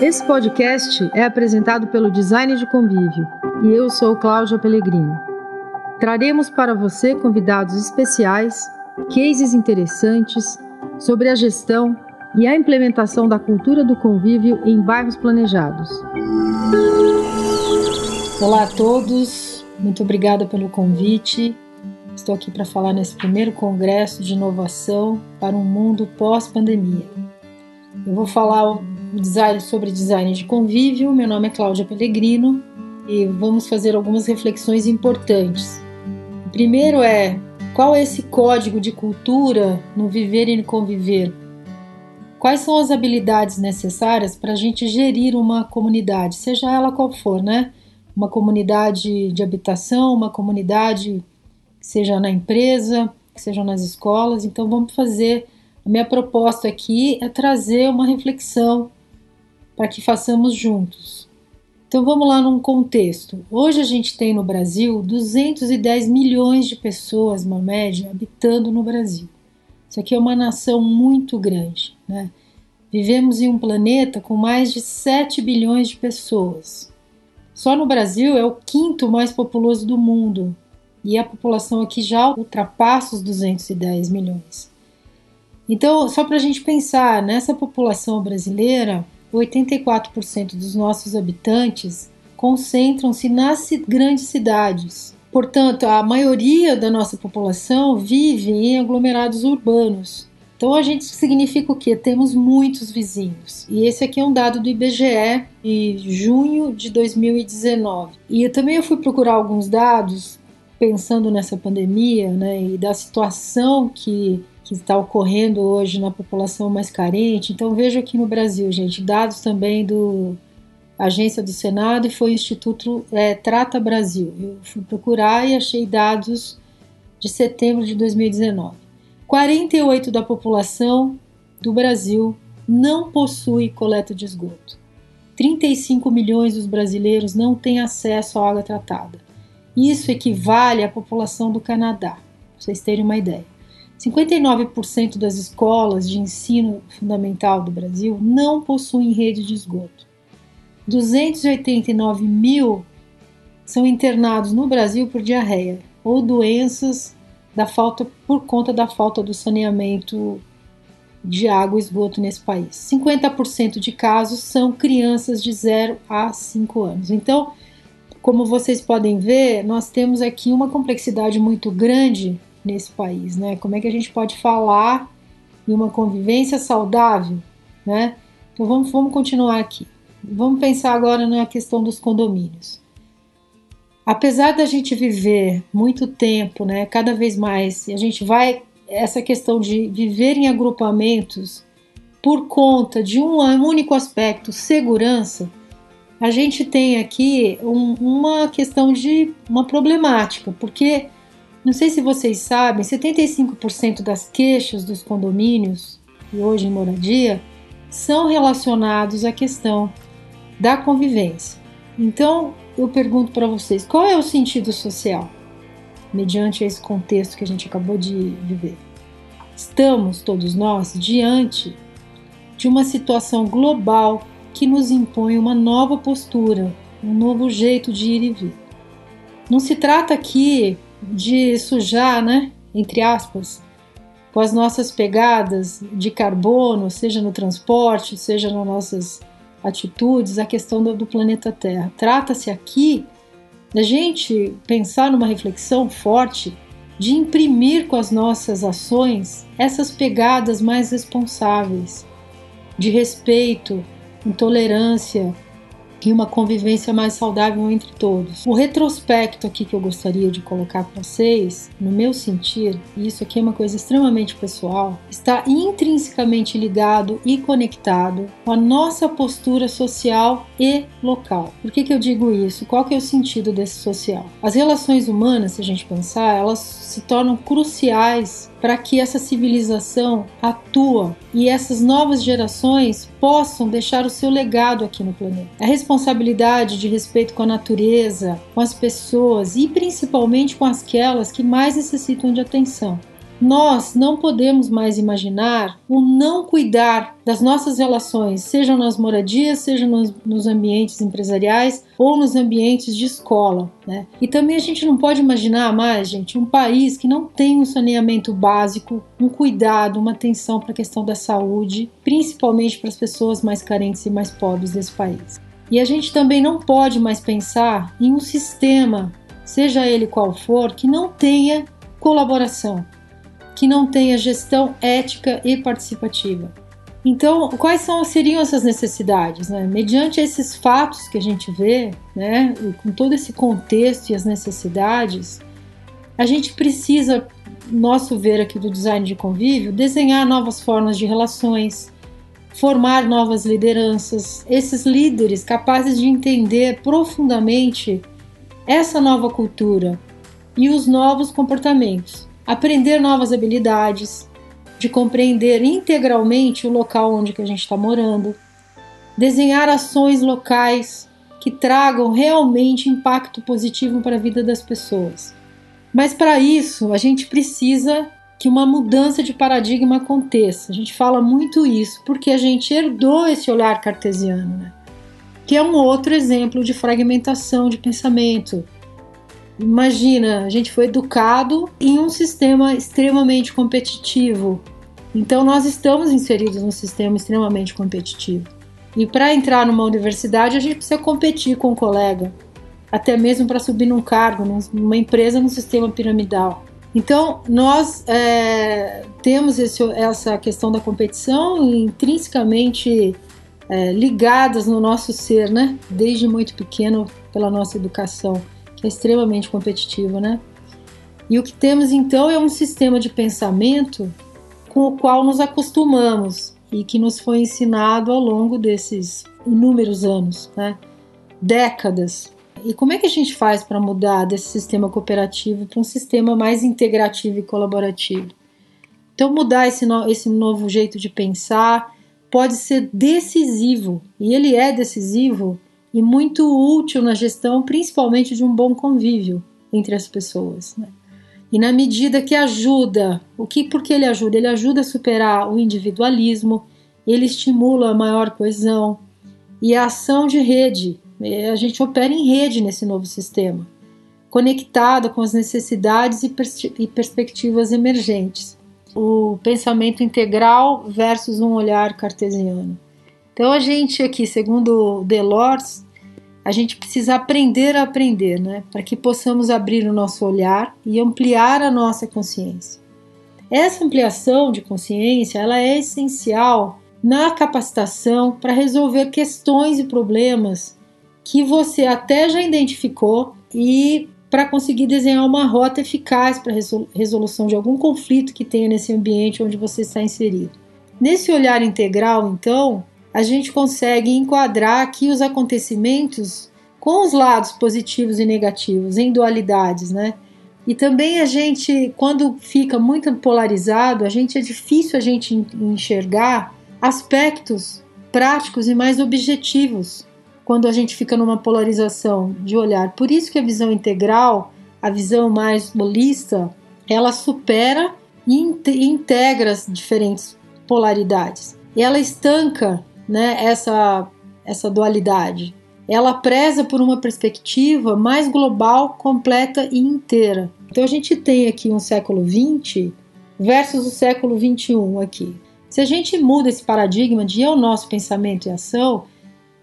Esse podcast é apresentado pelo Design de Convívio e eu sou Cláudia Pellegrino. Traremos para você convidados especiais, cases interessantes sobre a gestão e a implementação da cultura do convívio em bairros planejados. Olá a todos, muito obrigada pelo convite. Estou aqui para falar nesse primeiro congresso de inovação para um mundo pós-pandemia. Eu vou falar design, sobre design de convívio. Meu nome é Cláudia Pellegrino e vamos fazer algumas reflexões importantes. O primeiro é qual é esse código de cultura no viver e no conviver? Quais são as habilidades necessárias para a gente gerir uma comunidade, seja ela qual for, né? Uma comunidade de habitação, uma comunidade seja na empresa, seja nas escolas. Então vamos fazer. A minha proposta aqui é trazer uma reflexão para que façamos juntos. Então vamos lá num contexto. Hoje a gente tem no Brasil 210 milhões de pessoas, uma média, habitando no Brasil. Isso aqui é uma nação muito grande, né? Vivemos em um planeta com mais de 7 bilhões de pessoas. Só no Brasil é o quinto mais populoso do mundo, e a população aqui já ultrapassa os 210 milhões. Então, só para a gente pensar, nessa população brasileira, 84% dos nossos habitantes concentram-se nas grandes cidades. Portanto, a maioria da nossa população vive em aglomerados urbanos. Então a gente significa o quê? Temos muitos vizinhos. E esse aqui é um dado do IBGE de junho de 2019. E eu também fui procurar alguns dados pensando nessa pandemia né, e da situação que, que está ocorrendo hoje na população mais carente. Então, vejo aqui no Brasil, gente, dados também do agência do Senado e foi o Instituto é, Trata Brasil. Eu fui procurar e achei dados de setembro de 2019. 48% da população do Brasil não possui coleta de esgoto. 35 milhões dos brasileiros não têm acesso à água tratada. Isso equivale à população do Canadá, para vocês terem uma ideia. 59% das escolas de ensino fundamental do Brasil não possuem rede de esgoto. 289 mil são internados no Brasil por diarreia ou doenças da falta por conta da falta do saneamento de água e esgoto nesse país. 50% de casos são crianças de 0 a 5 anos. Então, como vocês podem ver, nós temos aqui uma complexidade muito grande nesse país, né? Como é que a gente pode falar em uma convivência saudável, né? Então vamos, vamos continuar aqui. Vamos pensar agora na questão dos condomínios. Apesar da gente viver muito tempo, né, cada vez mais, a gente vai essa questão de viver em agrupamentos por conta de um único aspecto, segurança, a gente tem aqui um, uma questão de uma problemática, porque não sei se vocês sabem, 75% das queixas dos condomínios e hoje em moradia são relacionados à questão da convivência. Então, eu pergunto para vocês, qual é o sentido social mediante esse contexto que a gente acabou de viver? Estamos todos nós diante de uma situação global que nos impõe uma nova postura, um novo jeito de ir e vir. Não se trata aqui de sujar, né, entre aspas, com as nossas pegadas de carbono, seja no transporte, seja nas nossas atitudes, a questão do, do planeta Terra. Trata-se aqui da gente pensar numa reflexão forte de imprimir com as nossas ações essas pegadas mais responsáveis, de respeito, intolerância e uma convivência mais saudável entre todos. O retrospecto aqui que eu gostaria de colocar para vocês, no meu sentir, e isso aqui é uma coisa extremamente pessoal, está intrinsecamente ligado e conectado com a nossa postura social e local. Por que, que eu digo isso? Qual que é o sentido desse social? As relações humanas, se a gente pensar, elas se tornam cruciais para que essa civilização atua e essas novas gerações possam deixar o seu legado aqui no planeta. A responsabilidade de respeito com a natureza, com as pessoas e principalmente com aquelas que mais necessitam de atenção. Nós não podemos mais imaginar o não cuidar das nossas relações, sejam nas moradias, sejam nos, nos ambientes empresariais ou nos ambientes de escola. Né? E também a gente não pode imaginar mais, gente, um país que não tem um saneamento básico, um cuidado, uma atenção para a questão da saúde, principalmente para as pessoas mais carentes e mais pobres desse país. E a gente também não pode mais pensar em um sistema, seja ele qual for, que não tenha colaboração, que não tenha gestão ética e participativa. Então, quais são, seriam essas necessidades? Né? Mediante esses fatos que a gente vê, né, com todo esse contexto e as necessidades, a gente precisa, nosso ver aqui do design de convívio, desenhar novas formas de relações, formar novas lideranças, esses líderes capazes de entender profundamente essa nova cultura e os novos comportamentos aprender novas habilidades, de compreender integralmente o local onde que a gente está morando, desenhar ações locais que tragam realmente impacto positivo para a vida das pessoas. Mas para isso, a gente precisa que uma mudança de paradigma aconteça. A gente fala muito isso porque a gente herdou esse olhar cartesiano, né? que é um outro exemplo de fragmentação de pensamento, Imagina, a gente foi educado em um sistema extremamente competitivo. Então nós estamos inseridos num sistema extremamente competitivo. E para entrar numa universidade, a gente precisa competir com o um colega, até mesmo para subir num cargo, numa empresa, num sistema piramidal. Então, nós é, temos esse, essa questão da competição intrinsecamente é, ligadas no nosso ser, né? Desde muito pequeno, pela nossa educação é extremamente competitivo, né? E o que temos então é um sistema de pensamento com o qual nos acostumamos e que nos foi ensinado ao longo desses inúmeros anos, né? décadas. E como é que a gente faz para mudar desse sistema cooperativo para um sistema mais integrativo e colaborativo? Então, mudar esse, no, esse novo jeito de pensar pode ser decisivo, e ele é decisivo e muito útil na gestão, principalmente de um bom convívio entre as pessoas. Né? E na medida que ajuda, o que porque ele ajuda? Ele ajuda a superar o individualismo, ele estimula a maior coesão e a ação de rede. É, a gente opera em rede nesse novo sistema, conectado com as necessidades e, pers e perspectivas emergentes. O pensamento integral versus um olhar cartesiano. Então a gente aqui, segundo Delors, a gente precisa aprender a aprender, né? Para que possamos abrir o nosso olhar e ampliar a nossa consciência. Essa ampliação de consciência, ela é essencial na capacitação para resolver questões e problemas que você até já identificou e para conseguir desenhar uma rota eficaz para resolução de algum conflito que tenha nesse ambiente onde você está inserido. Nesse olhar integral, então, a gente consegue enquadrar aqui os acontecimentos com os lados positivos e negativos, em dualidades, né? E também a gente, quando fica muito polarizado, a gente é difícil a gente enxergar aspectos práticos e mais objetivos quando a gente fica numa polarização de olhar. Por isso que a visão integral, a visão mais holista, ela supera e integra as diferentes polaridades. E ela estanca né, essa, essa dualidade. Ela preza por uma perspectiva mais global, completa e inteira. Então a gente tem aqui um século XX versus o século XXI aqui. Se a gente muda esse paradigma de eu, nosso pensamento e ação,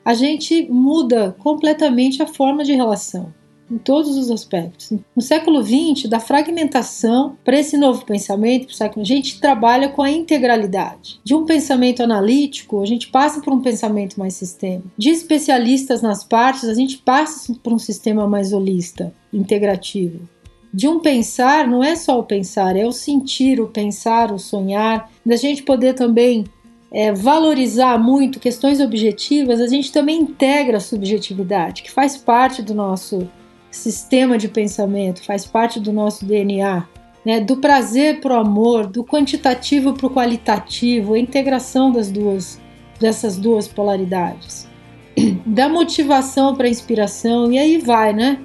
a gente muda completamente a forma de relação em todos os aspectos. No século XX, da fragmentação para esse novo pensamento, a gente trabalha com a integralidade. De um pensamento analítico, a gente passa por um pensamento mais sistêmico. De especialistas nas partes, a gente passa por um sistema mais holista, integrativo. De um pensar, não é só o pensar, é o sentir, o pensar, o sonhar, da gente poder também é, valorizar muito questões objetivas, a gente também integra a subjetividade, que faz parte do nosso sistema de pensamento, faz parte do nosso DNA. Né, do prazer para o amor, do quantitativo para o qualitativo, a integração das duas, dessas duas polaridades, da motivação para a inspiração, e aí vai, né?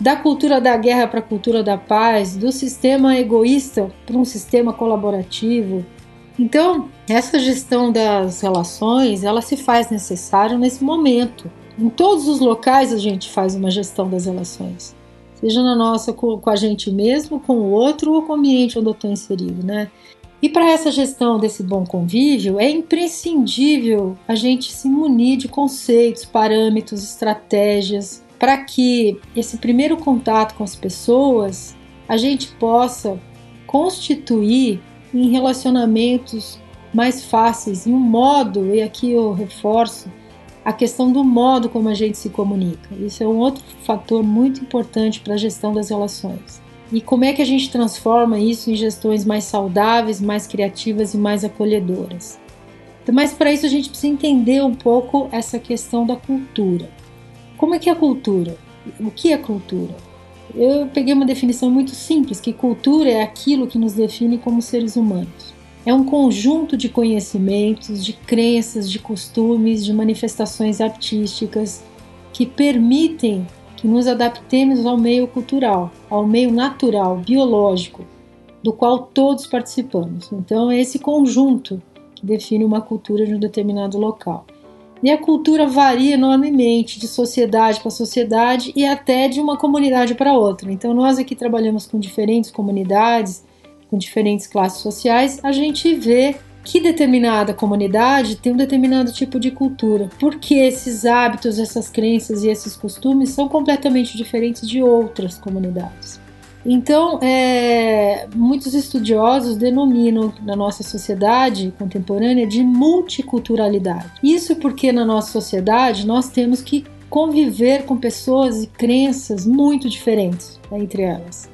da cultura da guerra para a cultura da paz, do sistema egoísta para um sistema colaborativo. Então, essa gestão das relações, ela se faz necessária nesse momento. Em todos os locais a gente faz uma gestão das relações, seja na nossa com, a gente mesmo, com o outro ou com o ambiente onde eu estou inserido, né? E para essa gestão desse bom convívio, é imprescindível a gente se munir de conceitos, parâmetros, estratégias, para que esse primeiro contato com as pessoas a gente possa constituir em relacionamentos mais fáceis, em um modo, e aqui eu reforço, a questão do modo como a gente se comunica. Isso é um outro fator muito importante para a gestão das relações. E como é que a gente transforma isso em gestões mais saudáveis, mais criativas e mais acolhedoras? Então, mas para isso a gente precisa entender um pouco essa questão da cultura. Como é que é a cultura? O que é cultura? Eu peguei uma definição muito simples, que cultura é aquilo que nos define como seres humanos. É um conjunto de conhecimentos, de crenças, de costumes, de manifestações artísticas que permitem que nos adaptemos ao meio cultural, ao meio natural, biológico, do qual todos participamos. Então, é esse conjunto que define uma cultura de um determinado local. E a cultura varia enormemente de sociedade para sociedade e até de uma comunidade para outra. Então, nós aqui trabalhamos com diferentes comunidades, com diferentes classes sociais, a gente vê que determinada comunidade tem um determinado tipo de cultura, porque esses hábitos, essas crenças e esses costumes são completamente diferentes de outras comunidades. Então, é, muitos estudiosos denominam na nossa sociedade contemporânea de multiculturalidade. Isso porque na nossa sociedade nós temos que conviver com pessoas e crenças muito diferentes né, entre elas,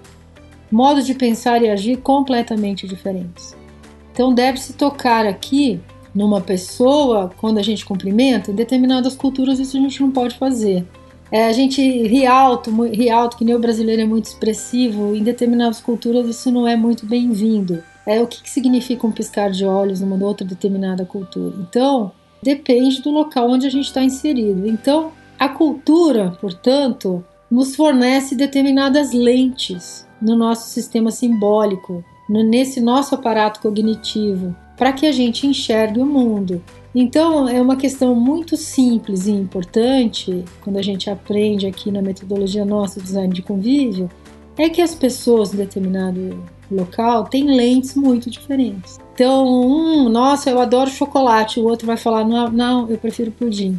modos de pensar e agir completamente diferentes. Então deve-se tocar aqui numa pessoa quando a gente cumprimenta, em determinadas culturas isso a gente não pode fazer. É, a gente ri alto, ri alto, que nem o brasileiro é muito expressivo, em determinadas culturas isso não é muito bem-vindo. É o que, que significa um piscar de olhos numa outra determinada cultura. Então, depende do local onde a gente está inserido. Então, a cultura, portanto, nos fornece determinadas lentes no nosso sistema simbólico, nesse nosso aparato cognitivo, para que a gente enxergue o mundo. Então, é uma questão muito simples e importante, quando a gente aprende aqui na metodologia nossa design de convívio, é que as pessoas em determinado local têm lentes muito diferentes. Então, um, nossa, eu adoro chocolate, o outro vai falar, não, não, eu prefiro pudim.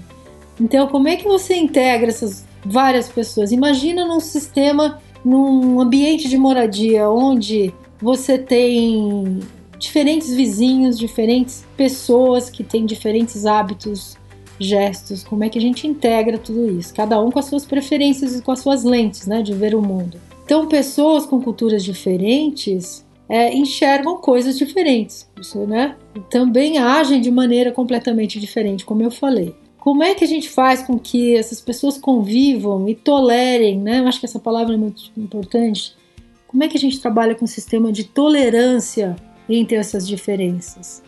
Então, como é que você integra essas várias pessoas? Imagina num sistema, num ambiente de moradia onde você tem diferentes vizinhos, diferentes pessoas que têm diferentes hábitos, gestos, como é que a gente integra tudo isso, cada um com as suas preferências e com as suas lentes né, de ver o mundo. Então, pessoas com culturas diferentes é, enxergam coisas diferentes, isso, né? Também agem de maneira completamente diferente, como eu falei. Como é que a gente faz com que essas pessoas convivam e tolerem, né? Eu acho que essa palavra é muito importante como é que a gente trabalha com um sistema de tolerância entre essas diferenças?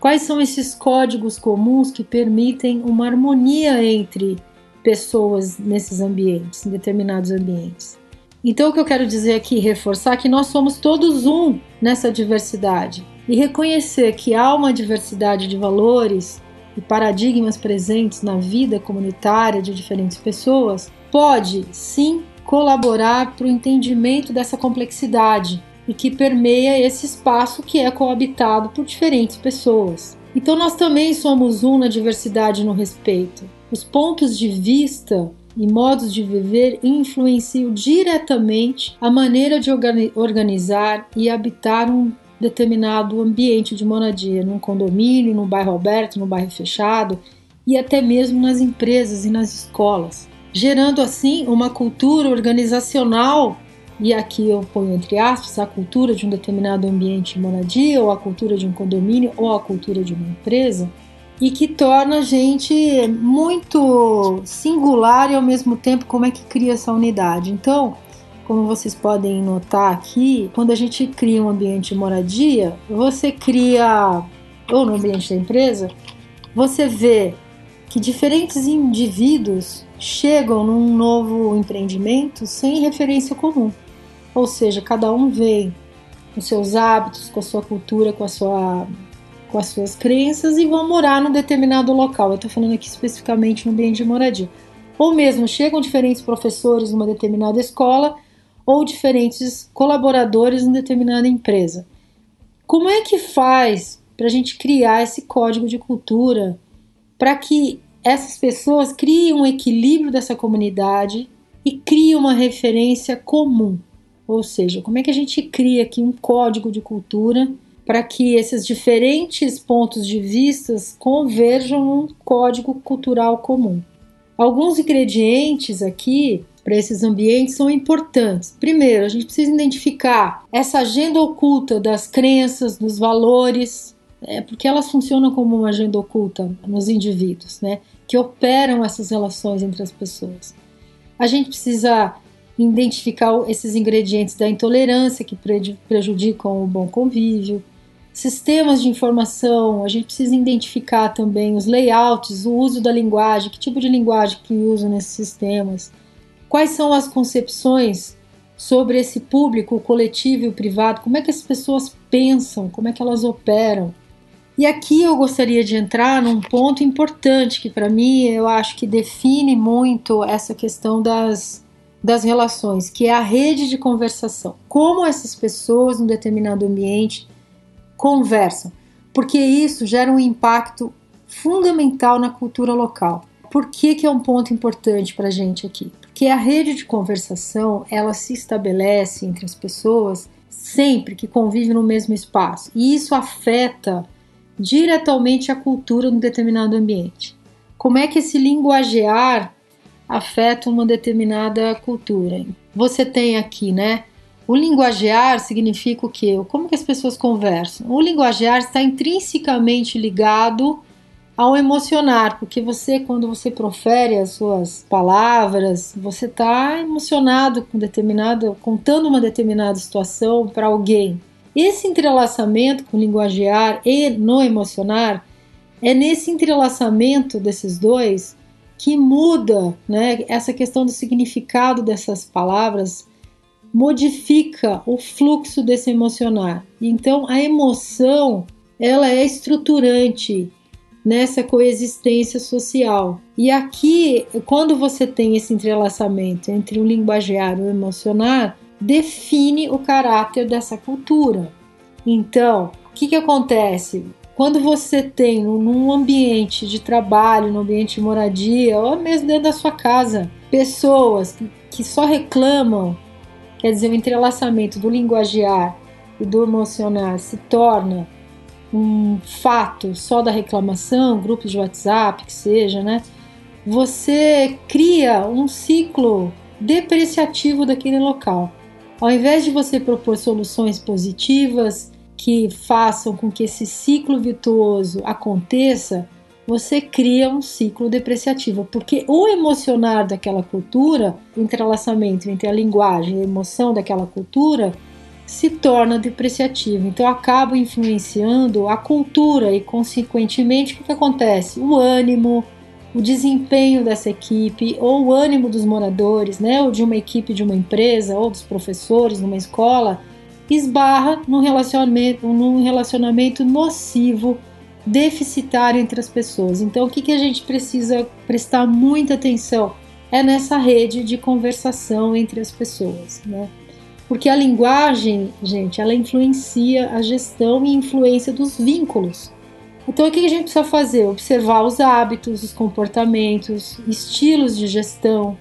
Quais são esses códigos comuns que permitem uma harmonia entre pessoas nesses ambientes, em determinados ambientes? Então, o que eu quero dizer aqui, reforçar é que nós somos todos um nessa diversidade e reconhecer que há uma diversidade de valores e paradigmas presentes na vida comunitária de diferentes pessoas pode sim colaborar para o entendimento dessa complexidade e que permeia esse espaço que é coabitado por diferentes pessoas. Então, nós também somos um na diversidade e no respeito. Os pontos de vista e modos de viver influenciam diretamente a maneira de organizar e habitar um determinado ambiente de moradia, num condomínio, num bairro aberto, num bairro fechado e até mesmo nas empresas e nas escolas gerando assim uma cultura organizacional, e aqui eu ponho entre aspas a cultura de um determinado ambiente de moradia, ou a cultura de um condomínio, ou a cultura de uma empresa, e que torna a gente muito singular e ao mesmo tempo como é que cria essa unidade. Então, como vocês podem notar aqui, quando a gente cria um ambiente de moradia, você cria, ou no ambiente da empresa, você vê que diferentes indivíduos chegam num novo empreendimento sem referência comum. Ou seja, cada um vem com seus hábitos, com a sua cultura, com, a sua, com as suas crenças e vão morar num determinado local. Eu estou falando aqui especificamente no ambiente de moradia. Ou mesmo chegam diferentes professores numa determinada escola ou diferentes colaboradores em determinada empresa. Como é que faz para a gente criar esse código de cultura para que essas pessoas criem um equilíbrio dessa comunidade e criem uma referência comum? Ou seja, como é que a gente cria aqui um código de cultura para que esses diferentes pontos de vistas converjam num código cultural comum? Alguns ingredientes aqui para esses ambientes são importantes. Primeiro, a gente precisa identificar essa agenda oculta das crenças, dos valores, é, porque elas funcionam como uma agenda oculta nos indivíduos, né, que operam essas relações entre as pessoas. A gente precisa identificar esses ingredientes da intolerância que prejudicam o bom convívio, sistemas de informação, a gente precisa identificar também os layouts, o uso da linguagem, que tipo de linguagem que usa nesses sistemas, quais são as concepções sobre esse público, o coletivo e o privado, como é que as pessoas pensam, como é que elas operam. E aqui eu gostaria de entrar num ponto importante que para mim eu acho que define muito essa questão das das relações, que é a rede de conversação. Como essas pessoas, num determinado ambiente, conversam, porque isso gera um impacto fundamental na cultura local. Por que, que é um ponto importante para a gente aqui? Porque a rede de conversação ela se estabelece entre as pessoas sempre que convivem no mesmo espaço e isso afeta diretamente a cultura num determinado ambiente. Como é que esse linguagear afeta uma determinada cultura. Você tem aqui, né? O linguagear significa o quê? Como que as pessoas conversam? O linguagear está intrinsecamente ligado ao emocionar, porque você, quando você profere as suas palavras, você está emocionado com determinada, contando uma determinada situação para alguém. Esse entrelaçamento com o linguagear e no emocionar é nesse entrelaçamento desses dois que muda, né? Essa questão do significado dessas palavras modifica o fluxo desse emocionar. Então a emoção, ela é estruturante nessa coexistência social. E aqui, quando você tem esse entrelaçamento entre o linguagear e o emocionar, define o caráter dessa cultura. Então, o que, que acontece? Quando você tem num ambiente de trabalho, num ambiente de moradia, ou mesmo dentro da sua casa, pessoas que só reclamam, quer dizer, o entrelaçamento do linguagear e do emocionar se torna um fato só da reclamação, grupos de WhatsApp, que seja, né? Você cria um ciclo depreciativo daquele local. Ao invés de você propor soluções positivas, que façam com que esse ciclo virtuoso aconteça, você cria um ciclo depreciativo, porque o emocionar daquela cultura, o entrelaçamento entre a linguagem e a emoção daquela cultura, se torna depreciativo. Então acaba influenciando a cultura e, consequentemente, o que, acontece? O ânimo, o desempenho dessa equipe, ou o ânimo dos moradores, né? ou de uma equipe de uma empresa, ou dos professores numa escola esbarra num relacionamento, num relacionamento nocivo, deficitário entre as pessoas. Então, o que, que a gente precisa prestar muita atenção é nessa rede de conversação entre as pessoas, né? Porque a linguagem, gente, ela influencia a gestão e influência dos vínculos. Então, o que a gente precisa fazer? Observar os hábitos, os comportamentos, estilos de gestão,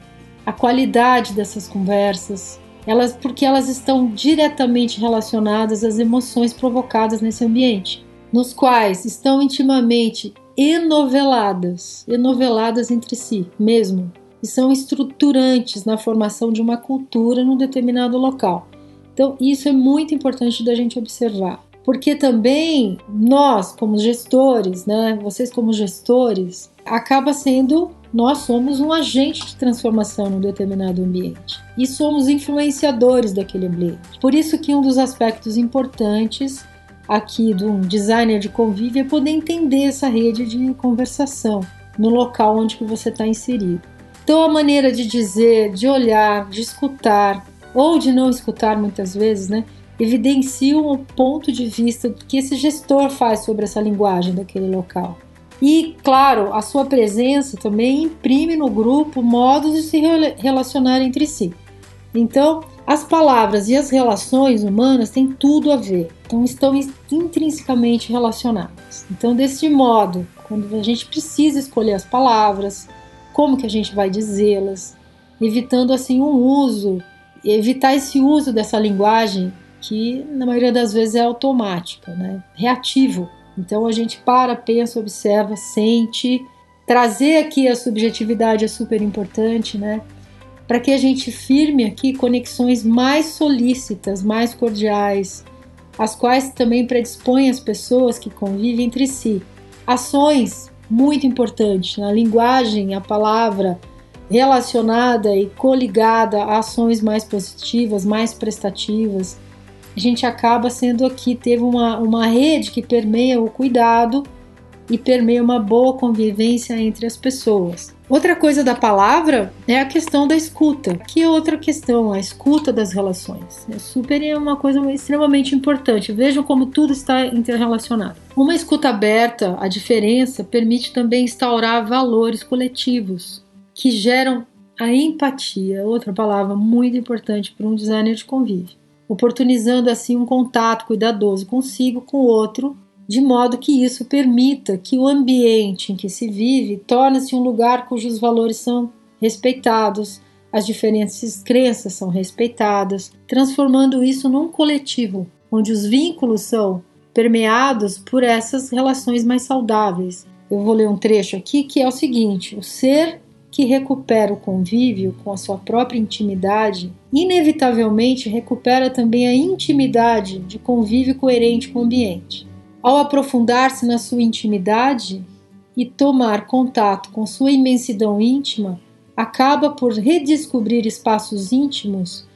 a qualidade dessas conversas, elas porque elas estão diretamente relacionadas às emoções provocadas nesse ambiente, nos quais estão intimamente enoveladas, enoveladas entre si mesmo, e são estruturantes na formação de uma cultura num determinado local. Então, isso é muito importante da gente observar, porque também nós, como gestores, né, vocês como gestores, acaba sendo nós somos um agente de transformação num determinado ambiente e somos influenciadores daquele ambiente. Por isso que um dos aspectos importantes aqui do designer de convívio é poder entender essa rede de conversação. no local onde que você está inserido. Então a maneira de dizer, de olhar, de escutar ou de não escutar muitas vezes, né, evidenciam o ponto de vista que esse gestor faz sobre essa linguagem daquele local. E, claro, a sua presença também imprime no grupo modos de se relacionar entre si. Então, as palavras e as relações humanas têm tudo a ver, então estão intrinsecamente relacionadas. Então, desse modo, quando a gente precisa escolher as palavras, como que a gente vai dizê-las, evitando assim um uso, evitar esse uso dessa linguagem que na maioria das vezes é automática, né? reativo. Então a gente para, pensa, observa, sente. Trazer aqui a subjetividade é super importante, né? Para que a gente firme aqui conexões mais solícitas, mais cordiais, as quais também predispõem as pessoas que convivem entre si. Ações muito importantes, a linguagem, a palavra relacionada e coligada a ações mais positivas, mais prestativas, a gente acaba sendo aqui, teve uma, uma rede que permeia o cuidado e permeia uma boa convivência entre as pessoas. Outra coisa da palavra é a questão da escuta, que é outra questão, a escuta das relações. É super é uma coisa extremamente importante. Vejam como tudo está interrelacionado. Uma escuta aberta à diferença permite também instaurar valores coletivos que geram a empatia, outra palavra muito importante para um designer de convívio oportunizando assim um contato cuidadoso consigo com o outro, de modo que isso permita que o ambiente em que se vive torne-se um lugar cujos valores são respeitados, as diferentes crenças são respeitadas, transformando isso num coletivo, onde os vínculos são permeados por essas relações mais saudáveis. Eu vou ler um trecho aqui que é o seguinte: o ser que recupera o convívio com a sua própria intimidade, inevitavelmente recupera também a intimidade de convívio coerente com o ambiente. Ao aprofundar-se na sua intimidade e tomar contato com sua imensidão íntima, acaba por redescobrir espaços íntimos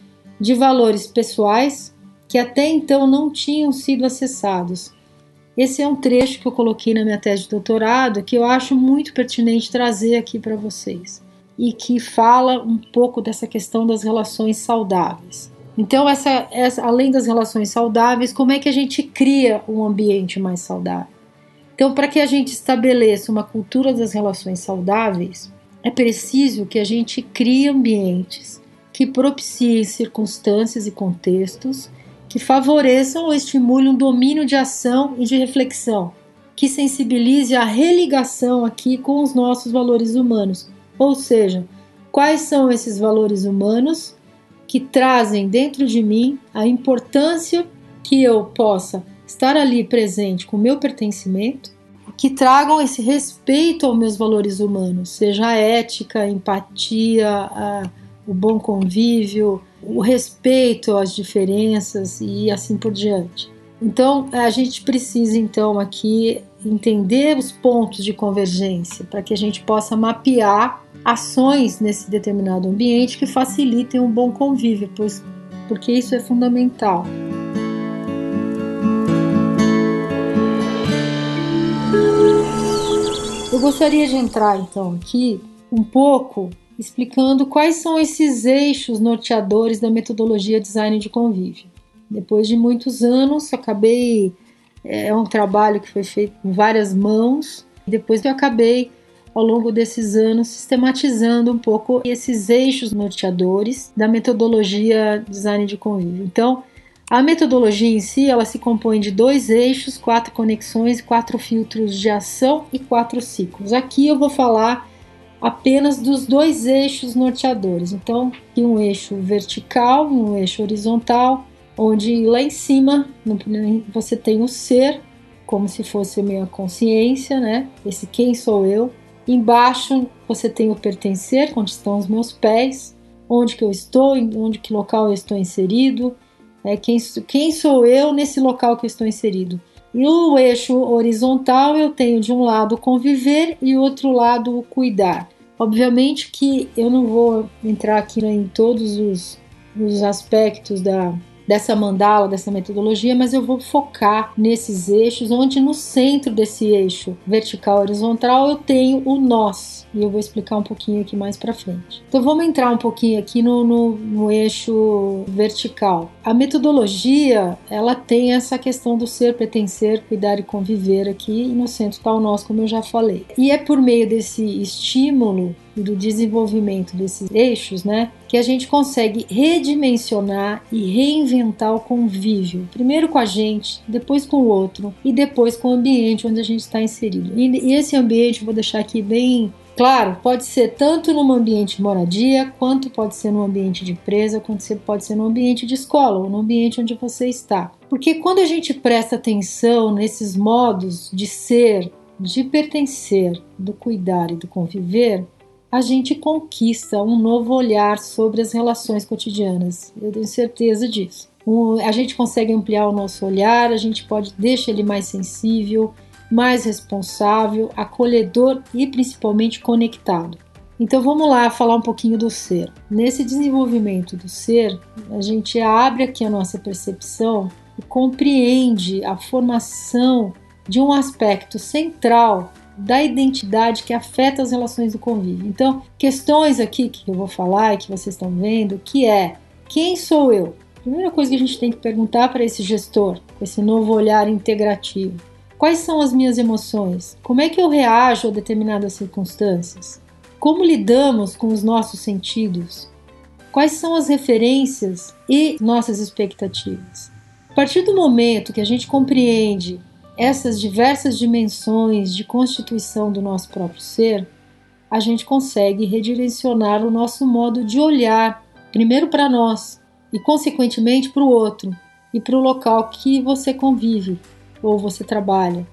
de valores pessoais que até então não tinham sido acessados esse é um trecho que eu coloquei na minha tese de doutorado que eu acho muito pertinente trazer aqui para vocês e que fala um pouco dessa questão das relações saudáveis. Então, essa, essa, além das relações saudáveis, como é que a gente cria um ambiente mais saudável? Então, para que a gente estabeleça uma cultura das relações saudáveis, é preciso que a gente crie ambientes que propiciem circunstâncias e contextos que favoreçam ou estimulem um domínio de ação e de reflexão, que sensibilize a religação aqui com os nossos valores humanos, ou seja, quais são esses valores humanos que trazem dentro de mim a importância que eu possa estar ali presente com o meu pertencimento, que tragam esse respeito aos meus valores humanos, seja a ética, a empatia, a, o bom convívio, o respeito às diferenças e assim por diante. Então, a gente precisa então aqui entender os pontos de convergência para que a gente possa mapear ações nesse determinado ambiente que facilitem um bom convívio, pois porque isso é fundamental. Eu gostaria de entrar então aqui um pouco explicando quais são esses eixos norteadores da metodologia design de convívio. Depois de muitos anos, acabei é, é um trabalho que foi feito com várias mãos. Depois eu acabei ao longo desses anos sistematizando um pouco esses eixos norteadores da metodologia design de convívio. Então, a metodologia em si, ela se compõe de dois eixos, quatro conexões, quatro filtros de ação e quatro ciclos. Aqui eu vou falar apenas dos dois eixos norteadores. Então, um eixo vertical e um eixo horizontal, onde lá em cima você tem o ser, como se fosse a minha consciência, né? Esse quem sou eu. Embaixo você tem o pertencer, onde estão os meus pés, onde que eu estou, onde que local eu estou inserido, é, quem, quem sou eu nesse local que eu estou inserido. E o eixo horizontal eu tenho de um lado conviver e outro lado cuidar. Obviamente que eu não vou entrar aqui em todos os, os aspectos da, dessa mandala, dessa metodologia, mas eu vou focar nesses eixos, onde no centro desse eixo vertical horizontal eu tenho o nós. E eu vou explicar um pouquinho aqui mais para frente. Então vamos entrar um pouquinho aqui no, no, no eixo vertical. A metodologia ela tem essa questão do ser, pertencer, cuidar e conviver aqui, e no centro está o nós, como eu já falei. E é por meio desse estímulo e do desenvolvimento desses eixos, né, que a gente consegue redimensionar e reinventar o convívio, primeiro com a gente, depois com o outro e depois com o ambiente onde a gente está inserido. E esse ambiente, vou deixar aqui bem Claro, pode ser tanto num ambiente de moradia, quanto pode ser num ambiente de empresa, quanto pode ser num ambiente de escola ou no ambiente onde você está. Porque quando a gente presta atenção nesses modos de ser, de pertencer, do cuidar e do conviver, a gente conquista um novo olhar sobre as relações cotidianas. Eu tenho certeza disso. a gente consegue ampliar o nosso olhar, a gente pode deixar ele mais sensível, mais responsável, acolhedor e principalmente conectado. Então vamos lá falar um pouquinho do ser. Nesse desenvolvimento do ser, a gente abre aqui a nossa percepção e compreende a formação de um aspecto central da identidade que afeta as relações do convívio. Então, questões aqui que eu vou falar e que vocês estão vendo, que é quem sou eu? Primeira coisa que a gente tem que perguntar para esse gestor, esse novo olhar integrativo. Quais são as minhas emoções? Como é que eu reajo a determinadas circunstâncias? Como lidamos com os nossos sentidos? Quais são as referências e nossas expectativas? A partir do momento que a gente compreende essas diversas dimensões de constituição do nosso próprio ser, a gente consegue redirecionar o nosso modo de olhar, primeiro para nós e, consequentemente, para o outro e para o local que você convive ou você trabalha.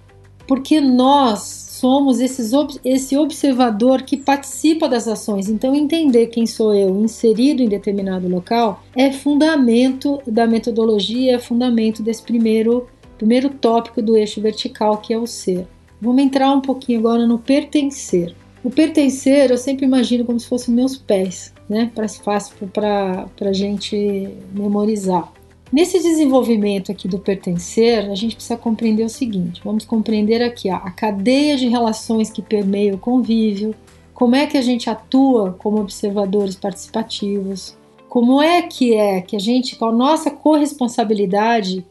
Porque nós somos esses, esse observador que participa das ações. Então, entender quem sou eu inserido em determinado local é fundamento da metodologia, é fundamento desse primeiro primeiro tópico do eixo vertical, que é o ser. Vamos entrar um pouquinho agora no pertencer. O pertencer eu sempre imagino como se fossem meus pés, né? Para fácil para a gente memorizar. Nesse desenvolvimento aqui do pertencer, a gente precisa compreender o seguinte: vamos compreender aqui a cadeia de relações que permeia o convívio, como é que a gente atua como observadores participativos, como é que é que a gente, com a nossa corresponsabilidade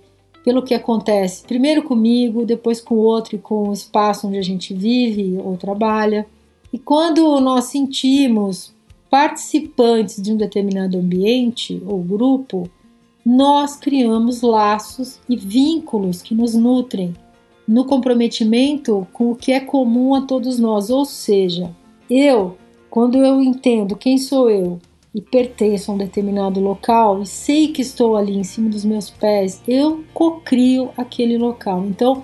pelo que acontece primeiro comigo, depois com o outro e com o espaço onde a gente vive ou trabalha. E quando nós sentimos participantes de um determinado ambiente ou grupo, nós criamos laços e vínculos que nos nutrem no comprometimento com o que é comum a todos nós, ou seja, eu, quando eu entendo quem sou eu e pertenço a um determinado local e sei que estou ali em cima dos meus pés, eu cocrio aquele local. Então,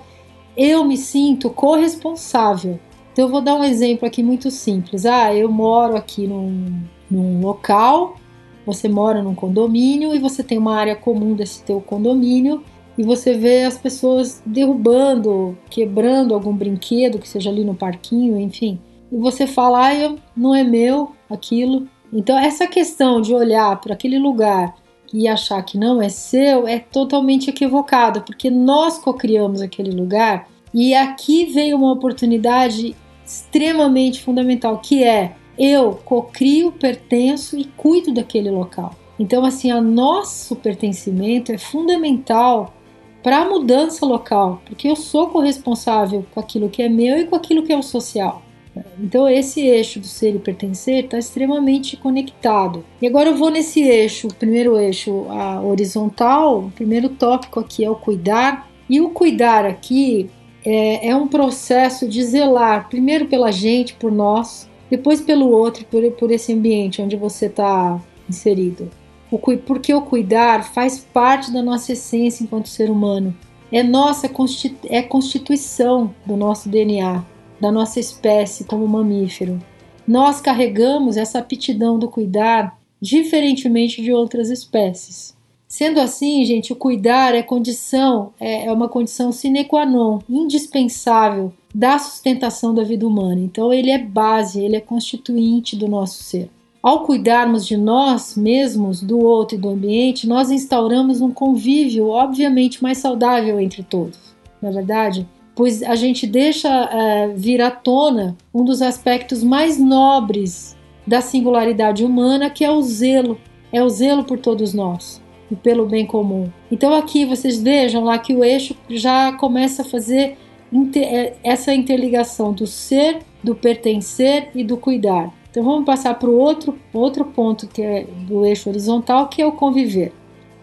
eu me sinto corresponsável. Então, eu vou dar um exemplo aqui muito simples. Ah, eu moro aqui num, num local, você mora num condomínio e você tem uma área comum desse teu condomínio e você vê as pessoas derrubando, quebrando algum brinquedo que seja ali no parquinho, enfim. E você fala, ah, não é meu aquilo, então, essa questão de olhar para aquele lugar e achar que não é seu é totalmente equivocada, porque nós cocriamos aquele lugar e aqui vem uma oportunidade extremamente fundamental, que é eu cocrio, pertenço e cuido daquele local. Então, assim, o nosso pertencimento é fundamental para a mudança local, porque eu sou corresponsável com aquilo que é meu e com aquilo que é o social. Então, esse eixo do ser e pertencer está extremamente conectado. E agora eu vou nesse eixo, o primeiro eixo a horizontal, o primeiro tópico aqui é o cuidar. E o cuidar aqui é, é um processo de zelar, primeiro pela gente, por nós, depois pelo outro, por, por esse ambiente onde você está inserido. O, porque o cuidar faz parte da nossa essência enquanto ser humano. É nossa é constituição do nosso DNA da nossa espécie como mamífero. Nós carregamos essa aptidão do cuidar diferentemente de outras espécies. Sendo assim, gente, o cuidar é condição, é, é uma condição sine qua non, indispensável da sustentação da vida humana. Então, ele é base, ele é constituinte do nosso ser. Ao cuidarmos de nós mesmos, do outro e do ambiente, nós instauramos um convívio, obviamente, mais saudável entre todos, não é verdade? Pois a gente deixa é, vir à tona um dos aspectos mais nobres da singularidade humana, que é o zelo é o zelo por todos nós e pelo bem comum. Então aqui vocês vejam lá que o eixo já começa a fazer é, essa interligação do ser, do pertencer e do cuidar. Então vamos passar para o outro, outro ponto que é do eixo horizontal, que é o conviver.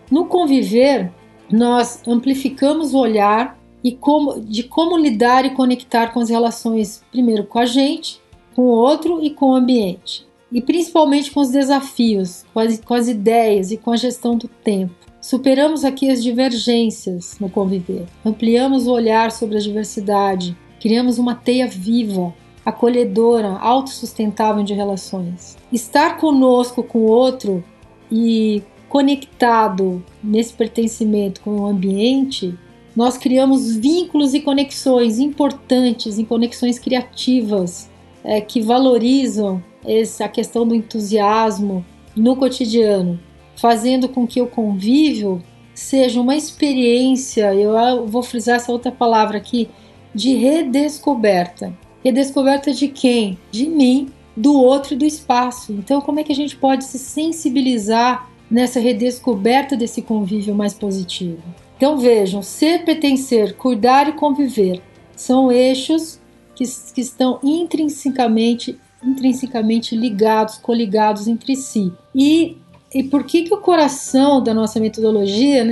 No conviver, nós amplificamos o olhar e como, de como lidar e conectar com as relações, primeiro com a gente, com o outro e com o ambiente. E principalmente com os desafios, com as, com as ideias e com a gestão do tempo. Superamos aqui as divergências no conviver, ampliamos o olhar sobre a diversidade, criamos uma teia viva acolhedora, autossustentável de relações. Estar conosco com o outro e conectado nesse pertencimento com o ambiente, nós criamos vínculos e conexões importantes, em conexões criativas é, que valorizam essa questão do entusiasmo no cotidiano, fazendo com que o convívio seja uma experiência, eu vou frisar essa outra palavra aqui, de redescoberta. Redescoberta de quem? De mim, do outro e do espaço. Então, como é que a gente pode se sensibilizar nessa redescoberta desse convívio mais positivo? Então, vejam: ser, pertencer, cuidar e conviver são eixos que, que estão intrinsecamente, intrinsecamente ligados, coligados entre si. E, e por que, que o coração da nossa metodologia,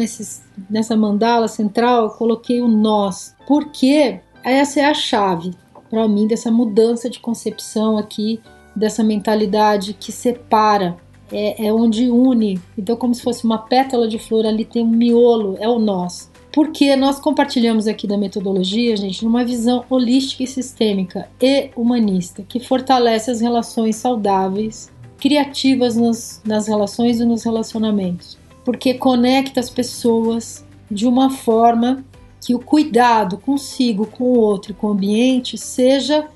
nessa mandala central, eu coloquei o nós? Porque essa é a chave para mim dessa mudança de concepção aqui, dessa mentalidade que separa, é, é onde une. Então, como se fosse uma pétala de flor, ali tem um miolo, é o nós. Porque nós compartilhamos aqui da metodologia, gente, numa visão holística e sistêmica e humanista, que fortalece as relações saudáveis, criativas nas relações e nos relacionamentos. Porque conecta as pessoas de uma forma que o cuidado consigo, com o outro com o ambiente seja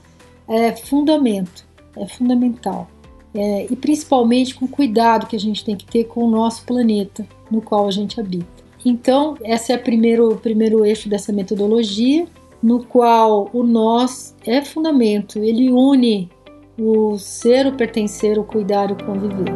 é, fundamento, é fundamental. É, e principalmente com o cuidado que a gente tem que ter com o nosso planeta no qual a gente habita. Então, esse é o primeiro, primeiro eixo dessa metodologia, no qual o nós é fundamento, ele une o ser, o pertencer, o cuidar o conviver.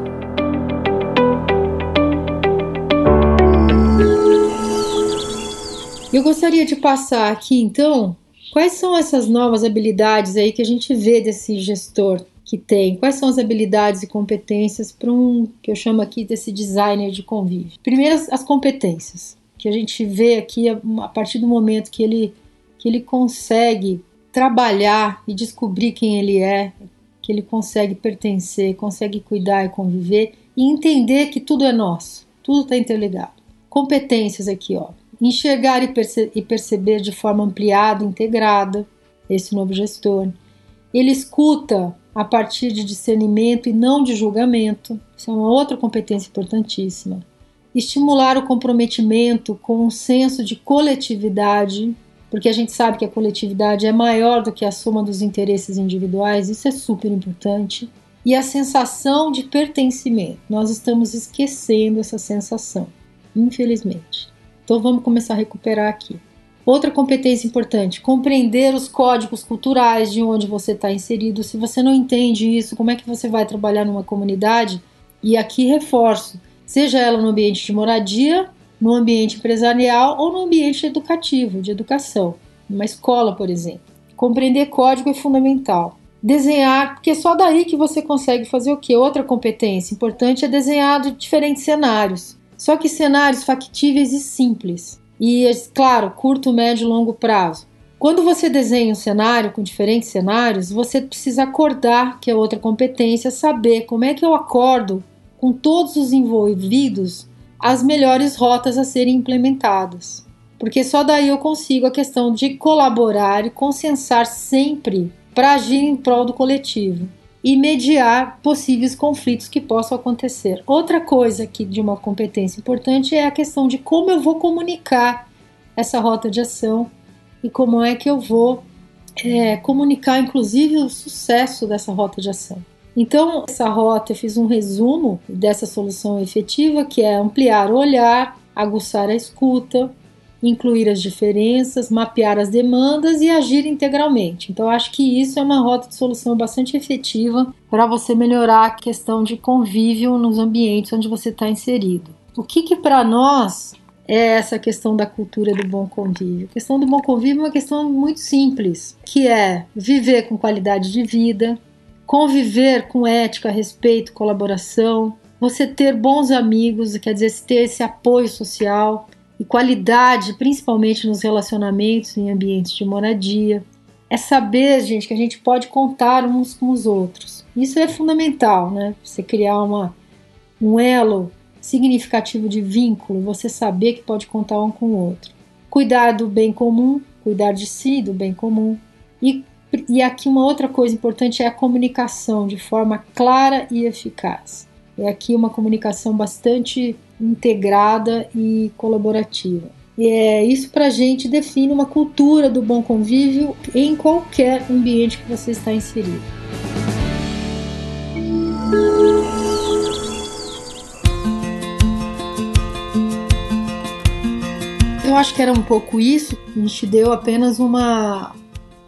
Eu gostaria de passar aqui então quais são essas novas habilidades aí que a gente vê desse gestor que tem, quais são as habilidades e competências para um que eu chamo aqui desse designer de convívio. Primeiro as competências que a gente vê aqui a partir do momento que ele que ele consegue trabalhar e descobrir quem ele é, que ele consegue pertencer, consegue cuidar e conviver e entender que tudo é nosso, tudo está interligado. Competências aqui, ó enxergar e, perce e perceber de forma ampliada, integrada, esse novo gestor. Ele escuta a partir de discernimento e não de julgamento, isso é uma outra competência importantíssima. Estimular o comprometimento com um senso de coletividade, porque a gente sabe que a coletividade é maior do que a soma dos interesses individuais, isso é super importante. E a sensação de pertencimento, nós estamos esquecendo essa sensação, infelizmente. Então vamos começar a recuperar aqui. Outra competência importante: compreender os códigos culturais de onde você está inserido. Se você não entende isso, como é que você vai trabalhar numa comunidade? E aqui reforço: seja ela no ambiente de moradia, no ambiente empresarial ou no ambiente educativo, de educação, numa escola, por exemplo. Compreender código é fundamental. Desenhar, porque é só daí que você consegue fazer o que? Outra competência importante é desenhar de diferentes cenários. Só que cenários factíveis e simples. E, claro, curto, médio e longo prazo. Quando você desenha um cenário com diferentes cenários, você precisa acordar, que é outra competência, saber como é que eu acordo com todos os envolvidos as melhores rotas a serem implementadas. Porque só daí eu consigo a questão de colaborar e consensar sempre para agir em prol do coletivo e mediar possíveis conflitos que possam acontecer. Outra coisa que de uma competência importante é a questão de como eu vou comunicar essa rota de ação e como é que eu vou é, comunicar, inclusive, o sucesso dessa rota de ação. Então, essa rota eu fiz um resumo dessa solução efetiva, que é ampliar o olhar, aguçar a escuta, incluir as diferenças, mapear as demandas e agir integralmente. Então, acho que isso é uma rota de solução bastante efetiva para você melhorar a questão de convívio nos ambientes onde você está inserido. O que, que para nós é essa questão da cultura do bom convívio? A questão do bom convívio é uma questão muito simples, que é viver com qualidade de vida, conviver com ética, respeito, colaboração, você ter bons amigos, quer dizer, ter esse apoio social e qualidade, principalmente nos relacionamentos em ambientes de moradia. É saber, gente, que a gente pode contar uns com os outros. Isso é fundamental, né? Você criar uma, um elo significativo de vínculo, você saber que pode contar um com o outro. Cuidar do bem comum, cuidar de si, do bem comum. E, e aqui uma outra coisa importante é a comunicação de forma clara e eficaz. É aqui uma comunicação bastante integrada e colaborativa. E é, isso para a gente define uma cultura do bom convívio em qualquer ambiente que você está inserido. Eu acho que era um pouco isso, a gente deu apenas uma,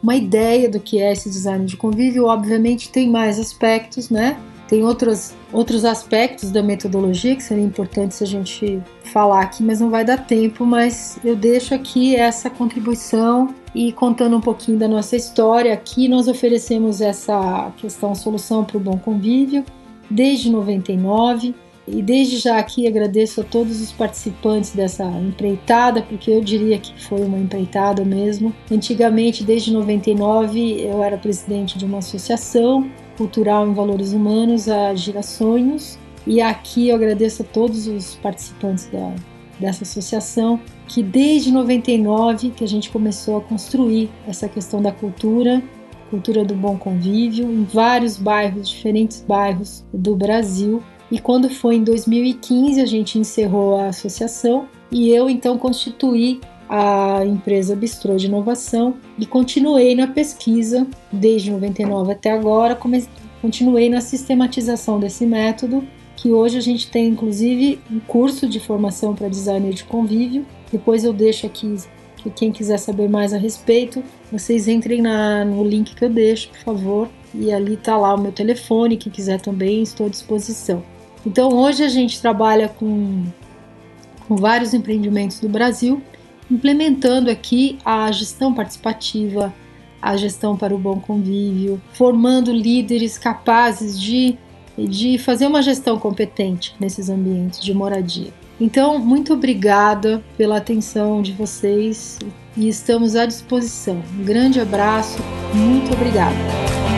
uma ideia do que é esse design de convívio. Obviamente tem mais aspectos, né? Tem outros, outros aspectos da metodologia que seriam importantes a gente falar aqui, mas não vai dar tempo. Mas eu deixo aqui essa contribuição e contando um pouquinho da nossa história. Aqui nós oferecemos essa questão solução para o bom convívio desde 99. E desde já aqui agradeço a todos os participantes dessa empreitada, porque eu diria que foi uma empreitada mesmo. Antigamente, desde 99, eu era presidente de uma associação cultural em valores humanos, a Girasonhos, e aqui eu agradeço a todos os participantes da, dessa associação, que desde 99 que a gente começou a construir essa questão da cultura, cultura do bom convívio, em vários bairros, diferentes bairros do Brasil. E quando foi em 2015 a gente encerrou a associação e eu então constituí a empresa Bistrô de Inovação e continuei na pesquisa desde 99 até agora, continuei na sistematização desse método, que hoje a gente tem inclusive um curso de formação para designer de convívio. Depois eu deixo aqui que quem quiser saber mais a respeito, vocês entrem na, no link que eu deixo, por favor, e ali está lá o meu telefone, quem quiser também, estou à disposição. Então hoje a gente trabalha com, com vários empreendimentos do Brasil implementando aqui a gestão participativa, a gestão para o bom convívio, formando líderes capazes de, de fazer uma gestão competente nesses ambientes de moradia. Então, muito obrigada pela atenção de vocês e estamos à disposição. Um grande abraço, muito obrigada.